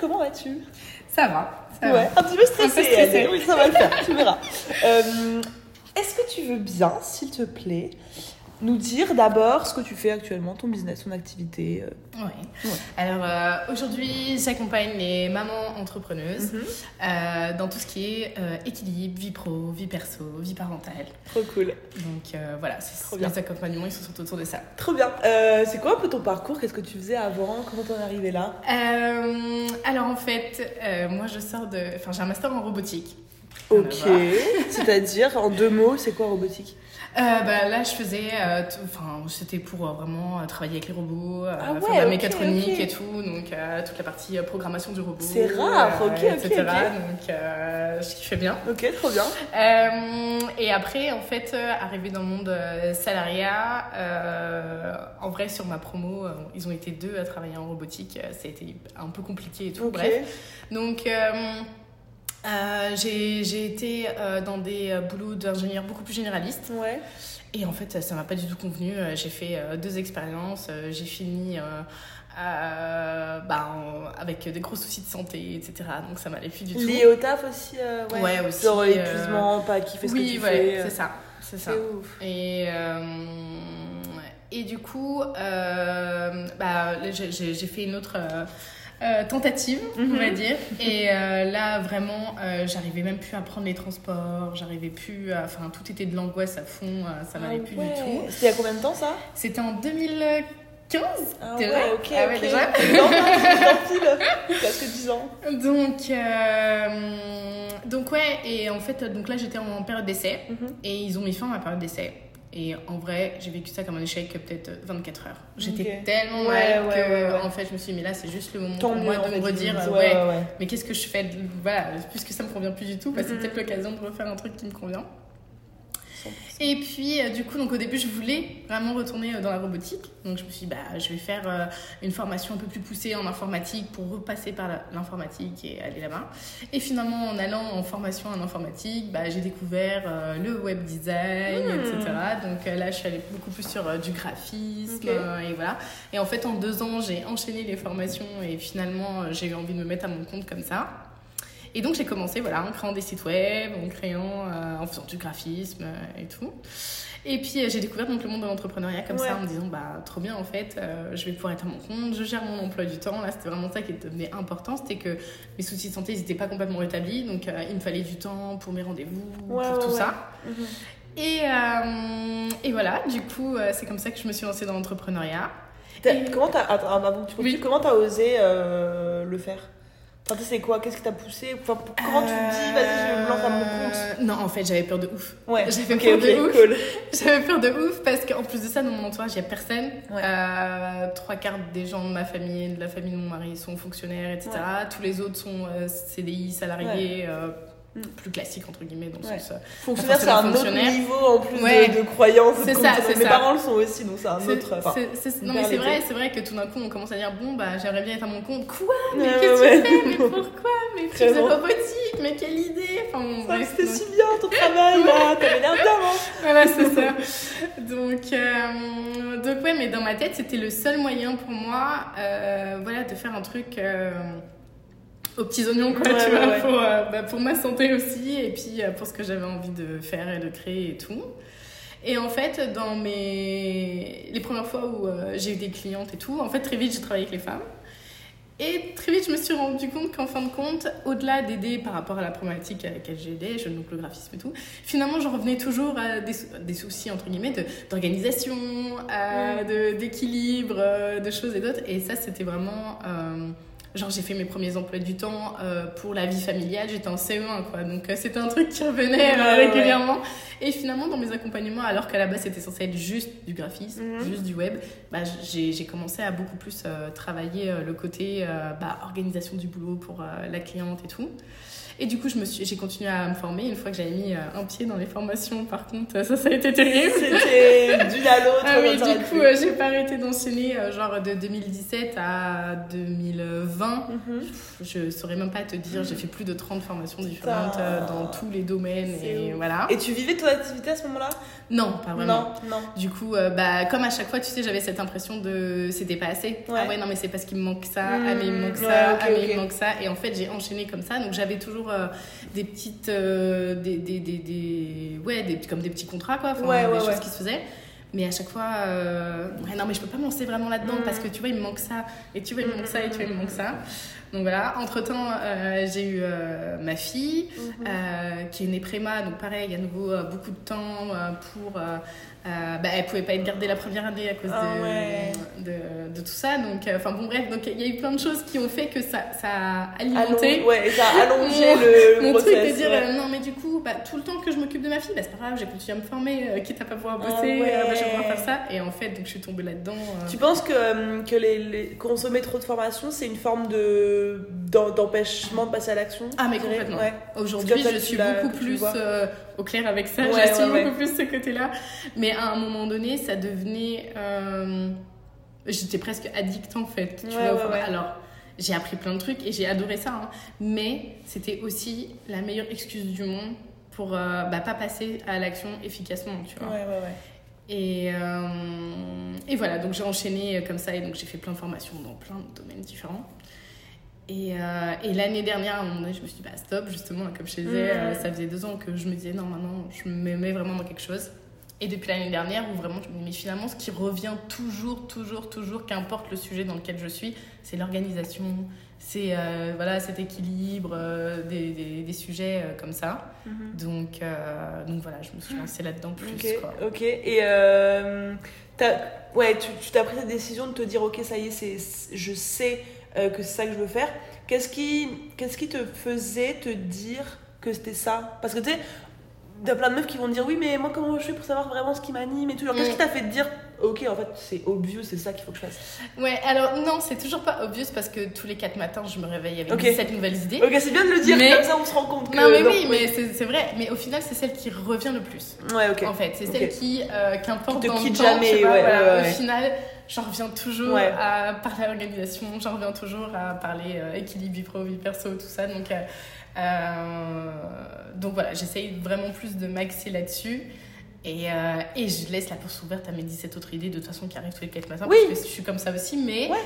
Comment vas-tu? Ça va. Ça Ouais, va. un petit peu stressée. Stressée. Oui, ça va le faire, tu verras. Euh, Est-ce que tu veux bien, s'il te plaît, nous dire d'abord ce que tu fais actuellement, ton business, ton activité euh, Ouais. Ouais. Alors euh, aujourd'hui, j'accompagne les mamans entrepreneuses Mhm. euh, dans tout ce qui est euh, équilibre, vie pro, vie perso, vie parentale. Trop cool. Donc voilà, c'est Trop bien. les accompagnements, ils sont autour de ça. Trop bien. C'est quoi un peu ton parcours? Qu'est-ce que tu faisais avant? Comment t'en es arrivé là? Alors en fait, moi je sors de, enfin j'ai un master en robotique. Ok. C'est-à-dire, en deux mots, c'est quoi robotique? Euh, bah, là, je faisais, euh, enfin, c'était pour euh, vraiment travailler avec les robots, Ah faire de la mécatronique et tout, donc toute la partie programmation du robot. C'est rare, ok, etc. ok. Donc, je kiffais bien. Ok, trop bien. Et après, en fait, arrivé dans le monde salariat, en vrai, sur ma promo, ils ont été deux à travailler en robotique. Ça a été un peu compliqué et tout. Bref. Donc, euh, j'ai été euh, dans des euh, boulots d'ingénieur beaucoup plus généralistes. Ouais. Et en fait, ça m'a pas du tout convenu. Euh, J'ai fait euh, deux expériences. J'ai fini bah, avec des gros soucis de santé, etc. Donc, ça m'allait plus du tout. Lié au taf aussi Ouais, aussi, euh, l'épuisement, pas kiffer ce oui, que tu ouais, fais. c'est ça. C'est ça. Ouf. Et, et du coup, bah, j'ai fait une autre euh, tentative, on Mhm. va dire. Et euh, là, vraiment, euh, j'arrivais même plus à prendre les transports, j'arrivais plus à... Enfin, tout était de l'angoisse à fond, ça m'allait Ah plus ouais. du tout. C'était il y a combien de temps ça? C'était en 2015 Ah T'es ouais, ok, Ah ouais, ok. déjà? Non. Presque 10 ans. donc, donc ouais, et en fait, donc là j'étais en période d'essai Mhm. et ils ont mis fin à ma période d'essai. Et en vrai, j'ai vécu ça comme un échec peut-être 24 heures. J'étais tellement Ouais, mal ouais, que ouais, ouais. en fait je me suis dit mais là c'est juste le moment Tant pour moi de me redire euh, Ouais, mais qu'est-ce que je fais voilà puisque ça me convient plus du tout bah, c'est Mhm. peut-être l'occasion de refaire un truc qui me convient 100%. Et puis euh, du coup donc au début je voulais vraiment retourner euh, dans la robotique. Donc je me suis dit bah je vais faire euh, une formation un peu plus poussée en informatique pour repasser par l'informatique et aller là-bas. Et finalement en allant en formation en informatique bah, j'ai découvert le web design Hmm. etc donc là je suis allée beaucoup plus sur du graphisme et voilà. Et en fait en deux ans j'ai enchaîné les formations et finalement j'ai eu envie de me mettre à mon compte comme ça et donc j'ai commencé voilà, en créant des sites web, en créant, euh, en faisant du graphisme euh, et tout. Et puis euh, j'ai découvert donc le monde de l'entrepreneuriat comme Ouais. ça en me disant bah trop bien en fait, euh, je vais pouvoir être à mon compte, je gère mon emploi du temps. Là c'était vraiment ça qui devenait important, c'était que mes soucis de santé n'étaient pas complètement rétablis, donc euh, il me fallait du temps pour mes rendez-vous, Ouais, pour ouais, tout ça. Mhm. Et, euh, et voilà, du coup c'est comme ça que je me suis lancée dans l'entrepreneuriat. Et- Comment t'as attends, avant que tu Oui. comment t'as osé euh, le faire? Enfin, c'est quoi? Qu'est-ce qui t'a poussé? Enfin, Comment tu te dis, vas-y, je me lance à mon compte? Euh, Non, en fait, j'avais peur de ouf. Ouais, J'avais peur de ouf. cool. J'avais peur de ouf parce qu'en plus de ça, dans mon entourage, il n'y a personne. Ouais. Euh, trois quarts des gens de ma famille, de la famille de mon mari sont fonctionnaires, etc. Tous les autres sont euh, CDI, salariés, euh. Plus classiques, entre guillemets, dans le Ouais. sens. euh, Fonctionnaire, c'est un autre niveau en plus de- Ouais. de, croyances. C'est ça, Mes ça. parents le sont aussi, donc c'est un autre. Enfin, c'est- non, mais c'est vrai, c'est vrai que tout d'un coup, on commence à dire Bon, bah, j'aimerais bien être à mon compte. Quoi? Mais qu'est-ce que ouais, tu fais? Mais pourquoi? Mais tu faisais robotique Mais quelle idée? Enfin, bon, C'était donc- si bien ton travail là, t'avais l'air bien, hein Voilà, c'est ça. Donc, euh, donc, ouais, mais dans ma tête, c'était le seul moyen pour moi euh, voilà, de faire un truc euh, aux petits oignons, quoi, Ouais, tu ouais, vois, ouais. Pour, euh, bah, pour ma santé aussi, et puis euh, pour ce que j'avais envie de faire et de créer et tout. Et en fait, dans mes... les premières fois où euh, j'ai eu des clientes et tout, en fait, très vite, j'ai travaillé avec les femmes. Et très vite, je me suis rendu compte qu'en fin de compte, au-delà d'aider par rapport à la problématique à laquelle j'ai aidé, je donc le graphisme et tout, finalement, j'en revenais toujours à des, sou- des soucis, entre guillemets, de- d'organisation, euh, de- d'équilibre, euh, de choses et d'autres. Et ça, c'était vraiment. Genre, j'ai fait mes premiers emplois du temps euh, pour la vie familiale, j'étais en CE1, quoi. Donc, euh, c'était un truc qui revenait euh, régulièrement. Et finalement, dans mes accompagnements, alors qu'à la base, c'était censé être juste du graphisme, Mhm. juste du web, bah, j'ai commencé à beaucoup plus travailler le côté bah, organisation du boulot pour la cliente et tout. Et du coup, je me suis- j'ai continué à me former. Une fois que j'avais mis euh, un pied dans les formations, par contre, ça, ça a été terrible. C'était d'une à l'autre. Ah oui, ça du coup, euh, j'ai pas arrêté d'enchaîner, euh, genre de 2017 à 2020, 20. Mhm. Je saurais même pas te dire, j'ai fait plus de 30 formations différentes Putain. euh, dans tous les domaines. Et voilà. Et tu vivais ton activité à ce moment-là? Non, pas vraiment. Non, non. Du coup, euh, bah, comme à chaque fois, tu sais, j'avais cette impression de c'était pas assez. Ouais. Ah ouais, non, mais c'est parce qu'il me manque ça. Mmh, ah, mais il me manque ça. ouais, ok, ah, mais il me manque ça. Et en fait, j'ai enchaîné comme ça. Donc, j'avais toujours euh, des petites. euh, des, des, des, des- Ouais, des, comme des petits contrats, quoi. Enfin, Ouais, des choses qui se faisaient. Mais à chaque fois, euh, non, mais je peux pas me lancer vraiment là-dedans Mmh. parce que tu vois, il me manque ça. Et tu vois, il me manque ça. Et tu vois, il me manque ça. Donc voilà, entre-temps, euh, j'ai eu euh, ma fille Mhm. euh, qui est née préma, donc pareil, à nouveau beaucoup de temps pour. bah, elle pouvait pas être gardée la première année à cause Ah de, ouais. de, de tout ça. Donc, enfin bon, bref, donc il y a eu plein de choses qui ont fait que ça, ça a alimenté. Allong- Ouais, ça a allongé Mon- le Mon process. truc de dire ouais. non mais du coup bah, tout le temps que je m'occupe de ma fille bah, c'est pas grave j'ai continué à me former euh, quitte à pas pouvoir Ah bosser ouais. euh, bah, je vais pouvoir faire ça et en fait donc je suis tombée là-dedans euh. Tu penses que, que les, les- consommer trop de formation, c'est une forme de d'empêchement de passer à l'action Ah, mais complètement. Ouais. Aujourd'hui, je suis beaucoup plus au clair avec ça. Ouais, J'assume ouais, beaucoup plus ce côté-là. Mais à un moment donné, ça devenait. J'étais presque addict en fait. Tu Ouais, vois, ouais, ouais. Alors, j'ai appris plein de trucs et j'ai adoré ça. hein. Mais c'était aussi la meilleure excuse du monde pour euh, bah, pas passer à l'action efficacement. Tu vois. Ouais, ouais, ouais. Et, euh, et voilà, donc j'ai enchaîné comme ça et donc j'ai fait plein de formations dans plein de domaines différents. Et, euh, et l'année dernière, à un moment donné, je me suis dit, bah stop, justement, comme je disais, euh, ça faisait deux ans que je me disais, non, maintenant, je me mets vraiment dans quelque chose. Et depuis l'année dernière, où vraiment, je me dis, mais finalement, ce qui revient toujours, toujours, toujours, qu'importe le sujet dans lequel je suis, c'est l'organisation, c'est euh, voilà, cet équilibre, euh, des, des, des sujets euh, comme ça. Mhm. Donc, donc voilà, je me suis lancée là-dedans plus. Ok, quoi. ok. Et ouais, tu t'as pris cette décision de te dire, ok, ça y est, c'est, je sais que c'est ça que je veux faire. Qu'est-ce qui, qu'est-ce qui te faisait te dire que c'était ça? Parce que tu sais, t'as plein de meufs qui vont te dire, oui, mais moi, comment je fais pour savoir vraiment ce qui m'anime et tout? Genre, Qu'est-ce qui t'a fait te dire, ok, en fait, c'est obvious, c'est ça qu'il faut que je fasse? Ouais, alors non, c'est toujours pas obvious parce que tous les quatre matins, je me réveille avec Ok. 17 nouvelles idées. Ok, c'est bien de le dire, Mais- comme ça on se rend compte que. Non, mais non, oui, mais c'est vrai. Mais au final, c'est celle qui revient le plus. Ouais, ok. En fait, c'est celle qui, euh, qu'importe Qui te dans quitte jamais, je sais pas, ouais, voilà, ouais, ouais. Au final, j'en reviens toujours Ouais. à parler organisation, j'en reviens toujours à parler euh, équilibre vie pro, vie perso, tout ça. Donc, euh, euh, donc voilà, j'essaye vraiment plus de m'axer là-dessus. Et, euh, et je laisse la porte ouverte à mes 17 autres idées de toute façon qui arrivent tous les 4 matins Oui. parce que je suis comme ça aussi. Mais Ouais.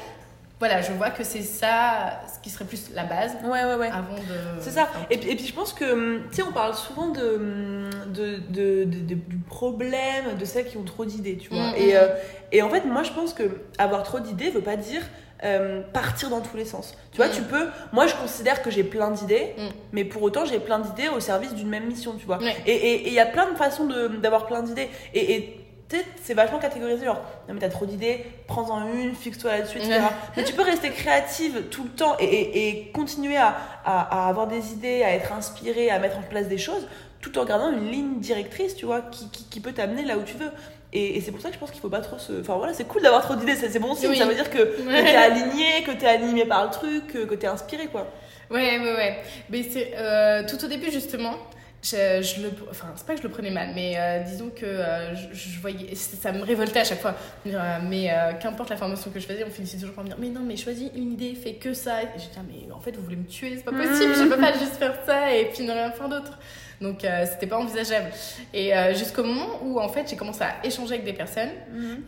voilà, je vois que c'est ça ce qui serait plus la base Ouais, ouais, ouais. avant de. C'est ça. Et puis, et puis je pense que, hum, tu sais, on parle souvent de, hum, de, de, de- du problème de celles qui ont trop d'idées, tu vois. Mm, et, mm. euh, et en fait, moi, je pense que avoir trop d'idées veut pas dire euh, partir dans tous les sens. Tu vois, Mm. tu peux. Moi, je considère que j'ai plein d'idées, Mm. mais pour autant, j'ai plein d'idées au service d'une même mission, tu vois. Et et- et il y a plein de façons d'avoir plein d'idées. Et. et sais, c'est vachement catégorisé, genre, non mais t'as trop d'idées, prends-en une, fixe-toi là-dessus, etc. Ouais. Mais tu peux rester créative tout le temps et, et- et continuer à, à- à avoir des idées, à être inspiré, à mettre en place des choses, tout en gardant une ligne directrice, tu vois, qui, qui, qui peut t'amener là où tu veux. Et, et c'est pour ça que je pense qu'il faut pas trop se. Enfin voilà, c'est cool d'avoir trop d'idées, c'est c'est bon signe, Oui. ça veut dire que, t'es aligné, que t'es animé par le truc, que, que t'es inspiré, quoi. Ouais, ouais, ouais. Mais c'est euh, tout au début, justement, je, je le. Enfin, c'est pas que je le prenais mal, mais euh, disons que euh, je, je voyais. Ça me révoltait à chaque fois. Dire, euh, mais euh, qu'importe la formation que je faisais, on finissait toujours par me dire Mais non, mais choisis une idée, fais que ça. Et je mais en fait, vous voulez me tuer, c'est pas possible, je peux pas juste faire ça et puis ne rien faire d'autre. Donc, euh, c'était pas envisageable. Et euh, jusqu'au moment où, en fait, j'ai commencé à échanger avec des personnes.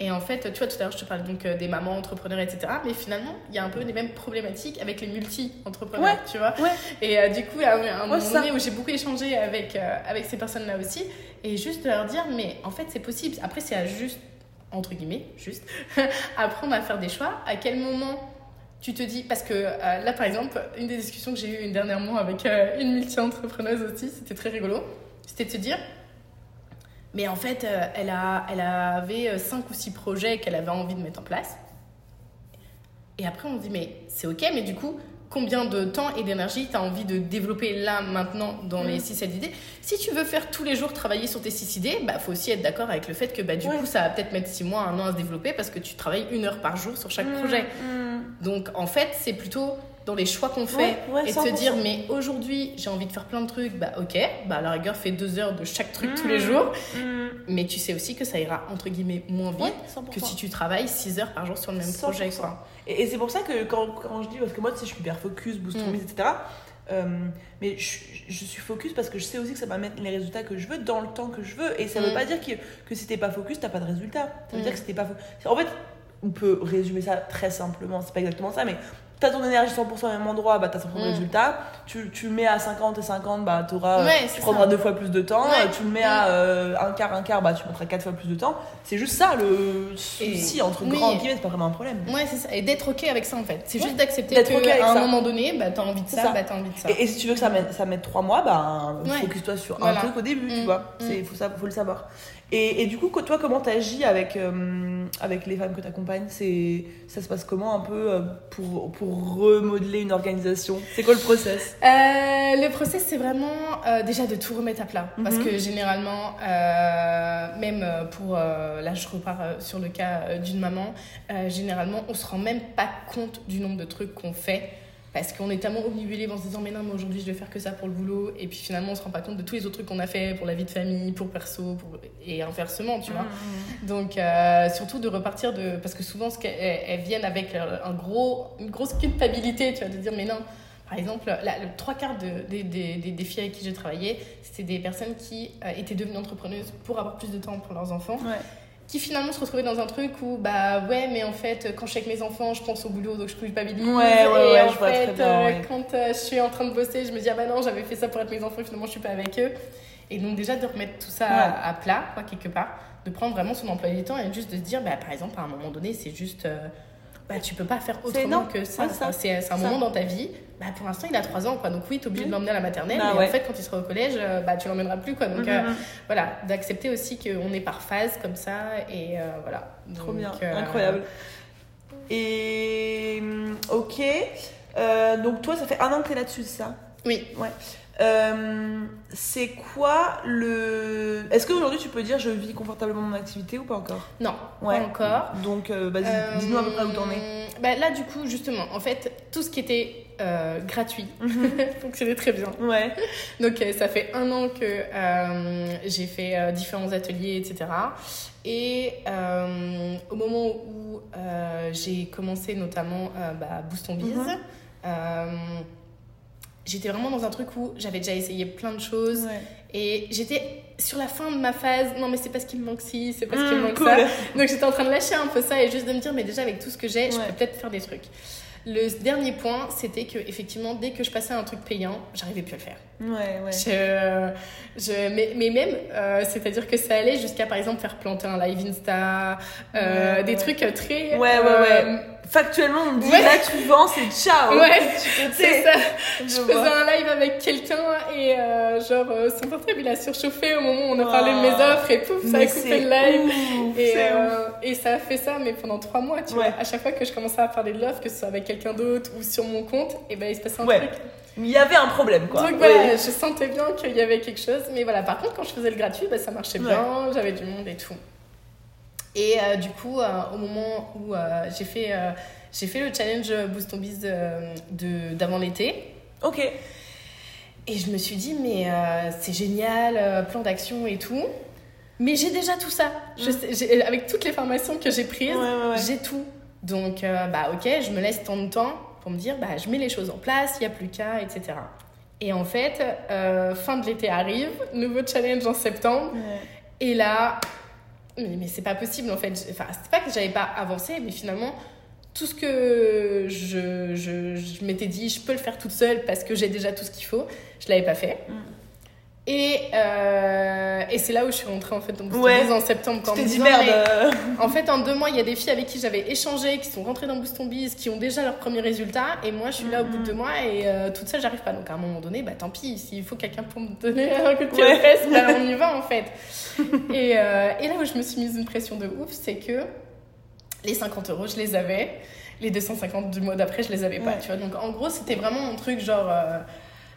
Et en fait, tu vois, tout à l'heure, je te parlais donc euh, des mamans entrepreneurs, etc. Mais finalement, il y a un peu les mêmes problématiques avec les multi-entrepreneurs, Ouais. tu vois. Ouais. Et euh, du coup, a un, moment donné où j'ai beaucoup échangé avec, avec ces personnes-là aussi. Et juste de leur dire, mais en fait, c'est possible. Après, c'est à juste, entre guillemets, juste, apprendre à faire des choix. À quel moment tu te dis, parce que euh, là, par exemple, une des discussions que j'ai eues dernièrement avec euh, une multi-entrepreneuse aussi, c'était très rigolo. C'était de se dire, mais en fait, euh, elle, a, elle avait 5 ou 6 projets qu'elle avait envie de mettre en place. Et après, on dit, mais c'est ok, mais du coup, combien de temps et d'énergie tu as envie de développer là, maintenant, dans les Mm. 6 idées Si tu veux faire tous les jours travailler sur tes 6 idées, bah, faut aussi être d'accord avec le fait que bah, du Ouais. coup, ça va peut-être mettre 6 mois, un an à se développer parce que tu travailles une heure par jour sur chaque Mm, projet. mm. Donc, en fait, c'est plutôt dans les choix qu'on fait Ouais, ouais, et de se 100%. dire mais aujourd'hui j'ai envie de faire plein de trucs bah ok bah à la rigueur fais deux heures de chaque truc tous les jours Mm. mais tu sais aussi que ça ira entre guillemets moins vite Ouais, 100%. que si tu travailles 6 heures par jour sur le même 100%. projet quoi. Et, et c'est pour ça que quand, quand je dis, parce que moi, tu sais, je suis hyper focus, boost Mm. etc. euh, mais je, je suis focus parce que je sais aussi que ça va mettre les résultats que je veux dans le temps que je veux. Et ça veut pas dire que, que si t'es pas focus, t'as pas de résultat. Ça veut dire que si t'es pas focus. En fait, on peut résumer ça très simplement, c'est pas exactement ça, mais t'as ton énergie 100% au même endroit, bah t'as 100% de Mm. résultats. Tu, tu mets à 50 et 50, bah t'auras, Ouais, tu prendras ça. deux fois plus de temps. Ouais. Tu le mets à euh, un quart, un quart, bah tu mettras quatre fois plus de temps. C'est juste ça le souci, entre oui. grands guillemets, c'est pas vraiment un problème. Ouais, c'est ça. Et d'être OK avec ça, en fait. C'est Ouais. juste d'accepter qu'à OK avec un ça. moment donné, bah, t'as envie de ça, ça. bah, t'as envie de ça. Et, et si tu veux que ça mette, ça mette trois mois, bah, focus-toi sur un truc au début, tu Mm. vois. C'est, faut, ça, faut le savoir. Et, et du coup, toi, comment t'agis avec, euh, avec les femmes que t'accompagnes? C'est, Ça se passe comment un peu euh, pour, pour remodeler une organisation? C'est quoi le process? Euh, le process, c'est vraiment déjà de tout remettre à plat. Parce Mhm. que généralement, même pour. là, je repars sur le cas d'une maman. généralement, on se rend même pas compte du nombre de trucs qu'on fait. Parce qu'on est tellement obnubilé en se disant, mais non, mais aujourd'hui, je vais faire que ça pour le boulot. Et puis finalement, on se rend pas compte de tous les autres trucs qu'on a fait pour la vie de famille, pour perso, pour... et inversement, tu vois. Mm. Donc, euh, surtout de repartir de. Parce que souvent, ce qu'elles elles viennent avec euh, un gros, une grosse culpabilité, tu vois, de dire, mais non. Par exemple, la, le trois quarts de, des, des, des, des filles avec qui j'ai travaillé, c'était des personnes qui euh, étaient devenues entrepreneuses pour avoir plus de temps pour leurs enfants, Ouais. Qui finalement se retrouvaient dans un truc où, bah ouais, mais en fait, quand je suis avec mes enfants, je pense au boulot, donc je culpabilise. Ouais, ouais, et ouais, en je vois fait, très bien, euh, ouais. quand euh, je suis en train de bosser, je me dis, ah bah non, j'avais fait ça pour être mes enfants, et finalement, je suis pas avec eux. Et donc, déjà, de remettre tout ça Ouais. à plat, quoi, quelque part, de prendre vraiment son emploi du temps et juste de se dire, bah, par exemple, à un moment donné, c'est juste. euh, bah, tu peux pas faire autrement que ça. Ouais, c'est ça. Un Ça. moment dans ta vie. Bah, pour l'instant, il a 3 ans, quoi. Donc, oui, t'es obligé de Mhm. l'emmener à la maternelle. Bah mais ouais. en fait, quand il sera au collège, euh, bah, tu l'emmèneras plus, quoi. Donc, Mhm, euh, mhm. voilà, d'accepter aussi qu'on est par phase comme ça. Et euh, voilà. Trop bien, euh, incroyable. Et hum, ok, Euh, donc toi, ça fait un an que t'es là-dessus, c'est ça? Oui. Euh, c'est quoi le. Est-ce qu'aujourd'hui tu peux dire je vis confortablement mon activité ou pas encore? Non, Ouais. pas encore. Donc euh, vas-y, Euh, dis-nous à peu près où t'en es. bah, Là, du coup, justement, en fait, tout ce qui était euh, gratuit Mhm. fonctionnait très bien. Ouais. Donc, euh, ça fait un an que euh, j'ai fait euh, différents ateliers, etc. Et euh, au moment où euh, j'ai commencé notamment euh, bah, Boost ton Biz, Mhm. euh, j'étais vraiment dans un truc où j'avais déjà essayé plein de choses. Ouais. Et j'étais sur la fin de ma phase, non mais c'est parce qu'il me manque ci, c'est parce qu'il me Mmh, manque cool. ça. Donc j'étais en train de lâcher un peu ça et juste de me dire, mais déjà avec tout ce que j'ai, je peux peut-être faire des trucs. Le dernier point, c'était que effectivement, dès que je passais à un truc payant, j'arrivais plus à le faire. Ouais, ouais. Je, je, mais, mais même, euh, c'est-à-dire que ça allait jusqu'à par exemple faire planter un live Insta, euh, Ouais, des trucs très. Ouais, ouais, euh, ouais. Factuellement, on me dit Ouais. là tu vends, c'est ciao. Ouais, c'est ça. Je Je faisais un live avec quelqu'un et euh, genre euh, son portable il a surchauffé au moment où on a Oh. parlé de mes offres et pouf, ça a coupé le live. ouf, Et, euh, et ça a fait ça, mais pendant trois mois, tu Ouais. vois. À chaque fois que je commençais à parler de l'offre, que ce soit avec quelqu'un d'autre ou sur mon compte, et ben il se passait un Ouais. truc. Il y avait un problème quoi. Donc voilà, je sentais bien qu'il y avait quelque chose. Mais voilà, par contre, quand je faisais le gratuit, bah, ça marchait bien, j'avais du monde et tout. Et euh, du coup, euh, au moment où euh, j'ai fait, j'ai fait le challenge Boost ton Biz de- d'avant l'été, Ok. et je me suis dit, mais c'est génial, plan d'action et tout. Mais j'ai déjà tout ça. Je Mm. sais- avec toutes les formations que j'ai prises, Ouais, ouais, ouais. j'ai tout. Donc, bah ok, je me laisse tant de temps pour me dire, bah je mets les choses en place, il n'y a plus qu'à, etc. Et en fait, fin de l'été arrive, nouveau challenge en septembre. Et là, mais, mais c'est pas possible en fait. Enfin, c'est pas que j'avais pas avancé, mais finalement, tout ce que je, je, je m'étais dit, je peux le faire toute seule parce que j'ai déjà tout ce qu'il faut, je l'avais pas fait. Mm. Et, euh, et c'est là où je suis rentrée en fait dans Boost Ouais. En septembre. T'es dit merde. euh, en fait, en deux mois, il y a des filles avec qui j'avais échangé, qui sont rentrées dans Boost Biz, qui ont déjà leurs premiers résultats. Et moi, je suis là au bout de Mhm. deux mois et euh, toute seule, j'arrive pas. Donc, à un moment donné, bah tant pis. S'il faut quelqu'un pour me donner un coup de pied fesses, bah, on y va en fait. et, euh, et là où je me suis mise une pression de ouf, c'est que les 50 euros, je les avais. Les 250 du mois d'après, je les avais pas. Ouais. Tu vois donc, en gros, c'était vraiment mon truc genre.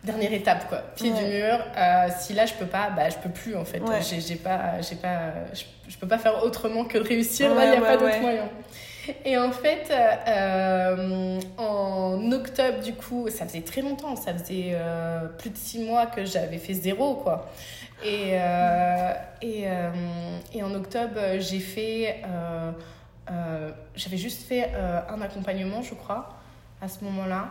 Dernière étape quoi, pied Ouais. du mur. Euh, si là je peux pas, bah je peux plus en fait. Ouais. J'ai pas, j'ai pas, je, je peux pas faire autrement que de réussir. là, il y a pas d'autre moyen. Et en fait, euh, en octobre, du coup, ça faisait très longtemps, ça faisait euh, plus de six mois que j'avais fait zéro, quoi. Et, et, et en octobre, j'ai fait. j'avais juste fait un accompagnement, je crois, à ce moment-là.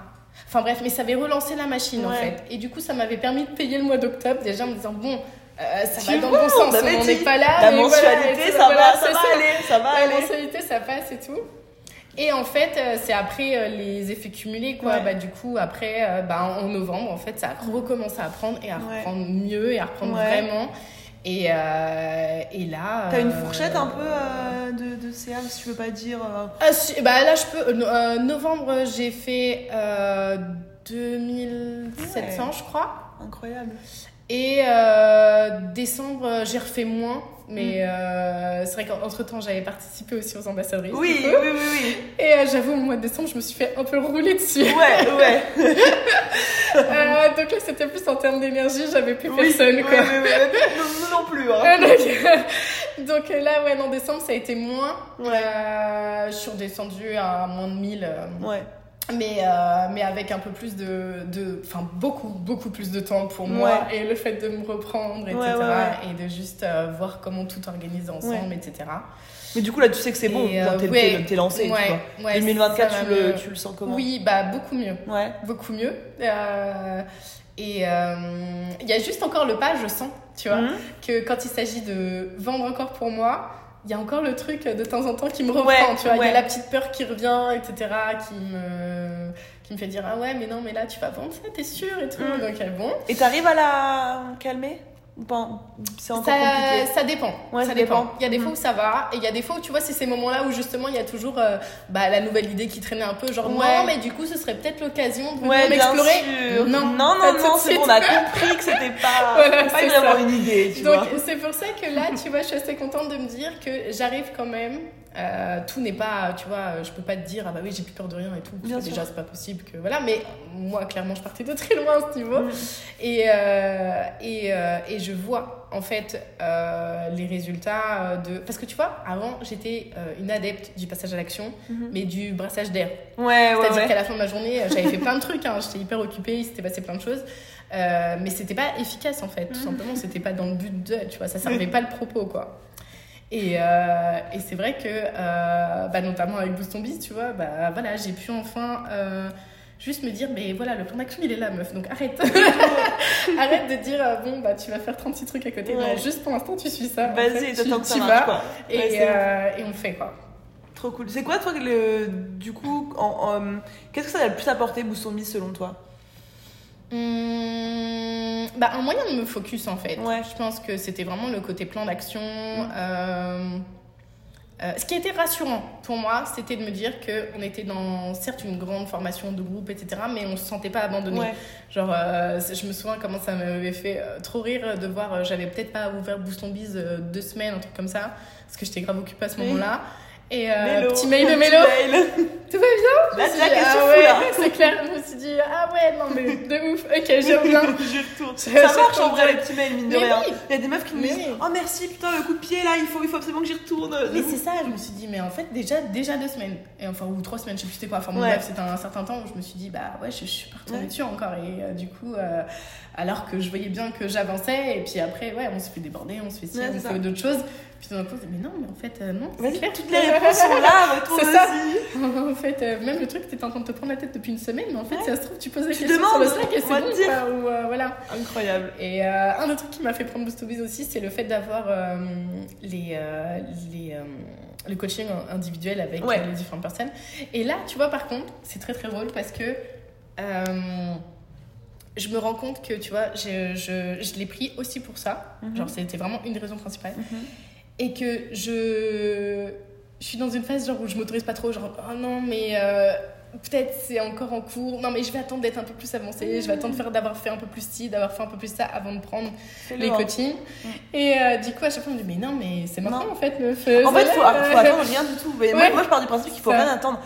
Enfin bref, mais ça avait relancé la machine en fait. Et du coup, ça m'avait permis de payer le mois d'octobre, déjà en me disant, bon, euh, ça Tu va dans le bon sens, on n'est pas là. La voilà, mensualité, ça voilà, va, ça va aller, ça va la aller. mensualité, ça passe et tout. Et en fait, euh, c'est après euh, les effets cumulés, quoi. Ouais. Bah, du coup, après, bah, en novembre, en fait, ça a recommencé à prendre et à Ouais. reprendre mieux et à reprendre Ouais. vraiment. Et, euh, et là. T'as une euh, fourchette un peu euh, de, de CA, si tu veux pas dire. ah, si- bah là, je peux. no- novembre, j'ai fait euh, 2700, Ouais. je crois. incroyable. Et décembre, j'ai refait moins. Mais euh, c'est vrai qu'entre temps, j'avais participé aussi aux ambassadrices. Mm. Oui, oui, oui, oui. Et euh, j'avoue, au mois de décembre, je me suis fait un peu rouler dessus. Ouais, ouais. Euh, donc là, c'était plus en termes d'énergie, j'avais plus Oui, personne. Quoi. ouais, ouais. Nous, nous non plus. Hein. Euh, donc, donc, euh, là, ouais, en décembre, ça a été moins. Ouais. Euh, je suis redescendue à moins de 1000. euh, Ouais. Mais, euh, mais avec un peu plus de. de- Enfin, beaucoup, beaucoup plus de temps pour moi. Et le fait de me reprendre, etc. Ouais, ouais, ouais. Et de juste euh, voir comment tout organiser ensemble, etc. Mais du coup, là, tu sais que c'est bon. Euh, T'es ouais, lancé, tu ouais, vois. ouais, 2024, ça tu le, tu le sens comment? Oui, bah, beaucoup mieux. Ouais. beaucoup mieux. Euh, et euh, il y a juste encore le pas, je sens, tu vois, Mhm. que quand il s'agit de vendre encore pour moi, il y a encore le truc de temps en temps qui me reprend, Ouais, tu vois. Il y a la petite peur qui revient, etc., qui me, qui me fait dire Ah ouais, mais non, mais là, tu vas vendre ça, t'es sûr et tout. Mhm. Donc, euh, bon. Et t'arrives à la calmer? Pas C'est encore Ça, compliqué. ça dépend. Ouais, ça ça dépend. dépend. Il y a des fois Mhm. où ça va, et il y a des fois où tu vois, c'est ces moments-là où justement il y a toujours euh, bah, la nouvelle idée qui traînait un peu, genre Ouais. non, mais du coup ce serait peut-être l'occasion de Ouais, sûr. Non, non, non, non, c'est bon, on a compris que c'était pas, Voilà, pas vraiment ça. une idée, tu Donc c'est pour ça que là, tu vois, je suis assez contente de me dire que j'arrive quand même. Euh, tout n'est pas, tu vois, je peux pas te dire ah bah oui j'ai plus peur de rien et tout. Bien déjà c'est pas possible que voilà. Mais moi clairement je partais de très loin à ce niveau et euh, et, euh, et je vois en fait les résultats de parce que tu vois avant j'étais une adepte du passage à l'action Mhm. mais du brassage d'air. Ouais, ouais, C'est-à-dire ouais. qu'à la fin de ma journée, j'avais fait plein de trucs, hein. j'étais hyper occupée, il s'était passé plein de choses. Mais c'était pas efficace en fait, tout Mhm. simplement, c'était pas dans le but de, tu vois, ça servait pas le propos quoi. Et, euh, et c'est vrai que, euh, bah, notamment avec Boost tu vois, bah voilà, j'ai pu enfin euh, juste me dire, mais voilà, le plan d'action il est là, meuf, donc arrête. arrête de dire, bon, bah tu vas faire 36 trucs à côté. Ouais. Non, juste pour l'instant, tu suis ça. Vas-y, tu- que ça marche, quoi. Et, Ouais, et on fait quoi. Trop cool. C'est quoi, toi, le, du coup, qu'est-ce que ça a le plus apporté, Boost selon toi? Hum, bah, un moyen de me focus en fait. Ouais. Je pense que c'était vraiment le côté plan d'action. euh, euh, ce qui était rassurant pour moi, c'était de me dire qu'on était dans, certes, une grande formation de groupe, etc., mais on se sentait pas abandonné. Ouais. Genre, euh, je me souviens comment ça m'avait fait euh, trop rire de voir, j'avais peut-être pas ouvert Booston Biz euh, deux semaines, un truc comme ça, parce que j'étais grave occupée à ce Oui. moment-là. Et euh, Mélo, petit mail de Mélo, mail. tout va bien Là, dit, qu'est-ce que ah ouais, c'est clair, je me suis dit, ah ouais, non mais de ouf, ok, je reviens. je retourne. Ça marche en vrai, les petits mails, mine de rien. oui. Il y a des meufs qui me disent oui. Oh merci, putain, le coup de pied là, il faut, il faut absolument que j'y retourne. Mais c'est ça, je me suis dit, mais en fait, déjà, déjà deux semaines, et enfin, ou trois semaines, je sais plus c'était quoi, enfin, Ouais. bref, c'était un certain temps où je me suis dit, bah ouais, je, je suis pas retournée Ouais. dessus encore, et euh, du coup, euh, alors que je voyais bien que j'avançais, et puis après, ouais, on se fait déborder, on se fait ci, on fait d'autres choses, puis d'un coup, on se dit, mais non, mais en fait, euh, non, c'est Vas-y, clair. toutes les réponses sont là, retourne C'est ça. aussi. en fait, euh, même le truc, t'étais en train de te prendre la tête depuis une semaine, mais en fait, Ouais. ça se trouve, tu poses la Tu question sur le demandes, Slack et on c'est bon, dire. quoi, ou euh, voilà. Incroyable. Et euh, un autre truc qui m'a fait prendre Boost to Biz aussi, c'est le fait d'avoir euh, les, les, le coaching individuel avec Ouais. les différentes personnes. Et là, tu vois, par contre, c'est très très drôle parce que je me rends compte que, tu vois, je, je, je l'ai pris aussi pour ça. Mhm. Genre, c'était vraiment une des raisons principales. Mhm. Et que je, je suis dans une phase genre où je m'autorise pas trop, genre, oh non, mais. euh, Peut-être c'est encore en cours. Non, mais je vais attendre d'être un peu plus avancée. Je vais attendre faire- d'avoir fait un peu plus ci, d'avoir fait un peu plus ça avant de prendre les coachings. Mm. Et euh, du coup, à chaque fois, on me dit, mais non, mais c'est maintenant Non. en fait le En fait, faut, faut attendre rien du tout. Mais moi, Ouais. moi, je pars du principe qu'il faut Ça. rien attendre.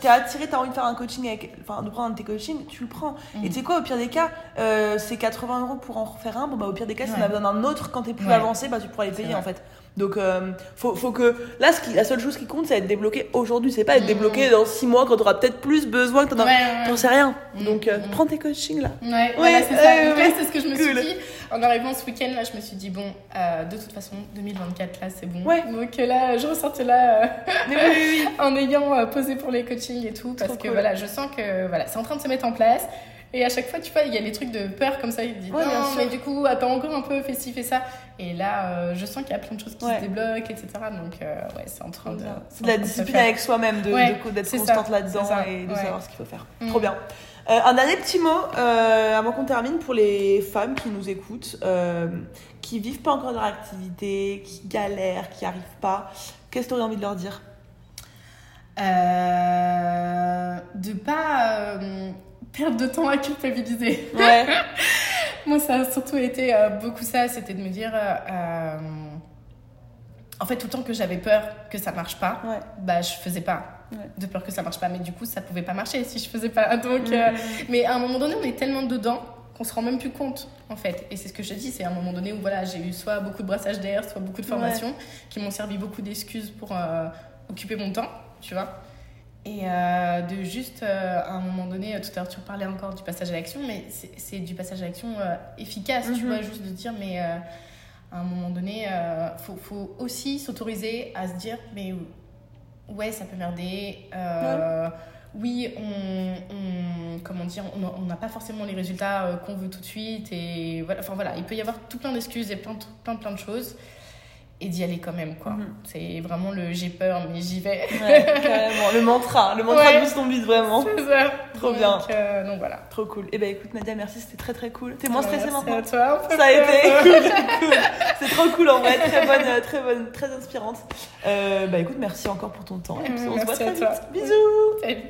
t'es attiré, t'as envie de faire un coaching avec, enfin, de prendre un de tes coachings, tu le prends. Et tu sais quoi, au pire des cas, euh, c'est 80 euros pour en refaire un. Bon, bah, au pire des cas, si Ouais. on a besoin d'un autre quand t'es plus Ouais. avancé, bah, tu pourras les payer en fait. Donc, euh, faut, faut que. Là, ce qui, la seule chose qui compte, c'est être débloqué aujourd'hui. C'est pas être Mhm. débloqué dans 6 mois quand t'auras peut-être plus besoin que t'en. Ouais, ouais, T'en sais rien. Mhm. Donc, euh, Mhm. prends tes coachings là. Ouais, voilà, c'est ça. c'est ce que je me Cool. suis dit. En arrivant ce week-end, là, je me suis dit, bon, euh, de toute façon, 2024, là, c'est bon. Ouais. Donc là, je ressortais là oui, oui, oui. en ayant posé pour les coachings et tout, parce Trop que cool. voilà, je sens que voilà, c'est en train de se mettre en place. Et à chaque fois, tu vois, il y a les trucs de peur comme ça. Il dit, Ouais, non, mais du coup, attends encore un peu, fais ci, fais ça. Et là, euh, je sens qu'il y a plein de choses qui Ouais. se débloquent, etc. Donc, euh, ouais, c'est en train de. C'est de la de discipline avec soi-même, de, Ouais, de- d'être c'est constante là-dedans et de savoir ce qu'il faut faire. Mhm. Trop bien. Euh, un dernier petit mot avant qu'on termine pour les femmes qui nous écoutent, qui vivent pas encore leur activité, qui galèrent, qui arrivent pas. Qu'est-ce que tu aurais envie de leur dire? Euh, de pas euh, perdre de temps à culpabiliser. Ouais. Moi, ça a surtout été euh, beaucoup ça, c'était de me dire, euh, en fait, tout le temps que j'avais peur que ça marche pas, Ouais. bah je faisais pas. Ouais. De peur que ça marche pas, mais du coup, ça pouvait pas marcher si je faisais pas. Donc, euh, Mhm. mais à un moment donné, on est tellement dedans qu'on se rend même plus compte, en fait. Et c'est ce que je te dis, c'est à un moment donné où voilà, j'ai eu soit beaucoup de brassage d'air, soit beaucoup de formations qui m'ont servi beaucoup d'excuses pour occuper mon temps, tu vois. Et euh, de juste, euh, à un moment donné, tout à l'heure tu parlais encore du passage à l'action, mais c'est du passage à l'action euh, efficace, tu Mhm. vois, juste de dire, mais euh, à un moment donné, euh, faut, faut aussi s'autoriser à se dire, mais ouais, ça peut merder. euh, Oui, on, on- comment dire, on n'a pas forcément les résultats euh, qu'on veut tout de suite. Et voilà, enfin voilà, il peut y avoir tout plein d'excuses et plein, plein, plein de choses. Et d'y aller quand même, quoi. Mhm. C'est vraiment le j'ai peur, mais j'y vais. Ouais, carrément. Le mantra, le mantra Ouais. de boost ton bise, vraiment. C'est ça. Trop donc, bien. euh, donc voilà. Trop cool. Et ben écoute Nadia, merci, c'était très très cool. T'es moins stressée maintenant à toi. Ça a été cool, cool. C'est trop cool en vrai, très bonne, euh, très bonne, très inspirante. Euh, bah écoute, merci encore pour ton temps et puis on se voit très à toi. vite. Bisous. Salut.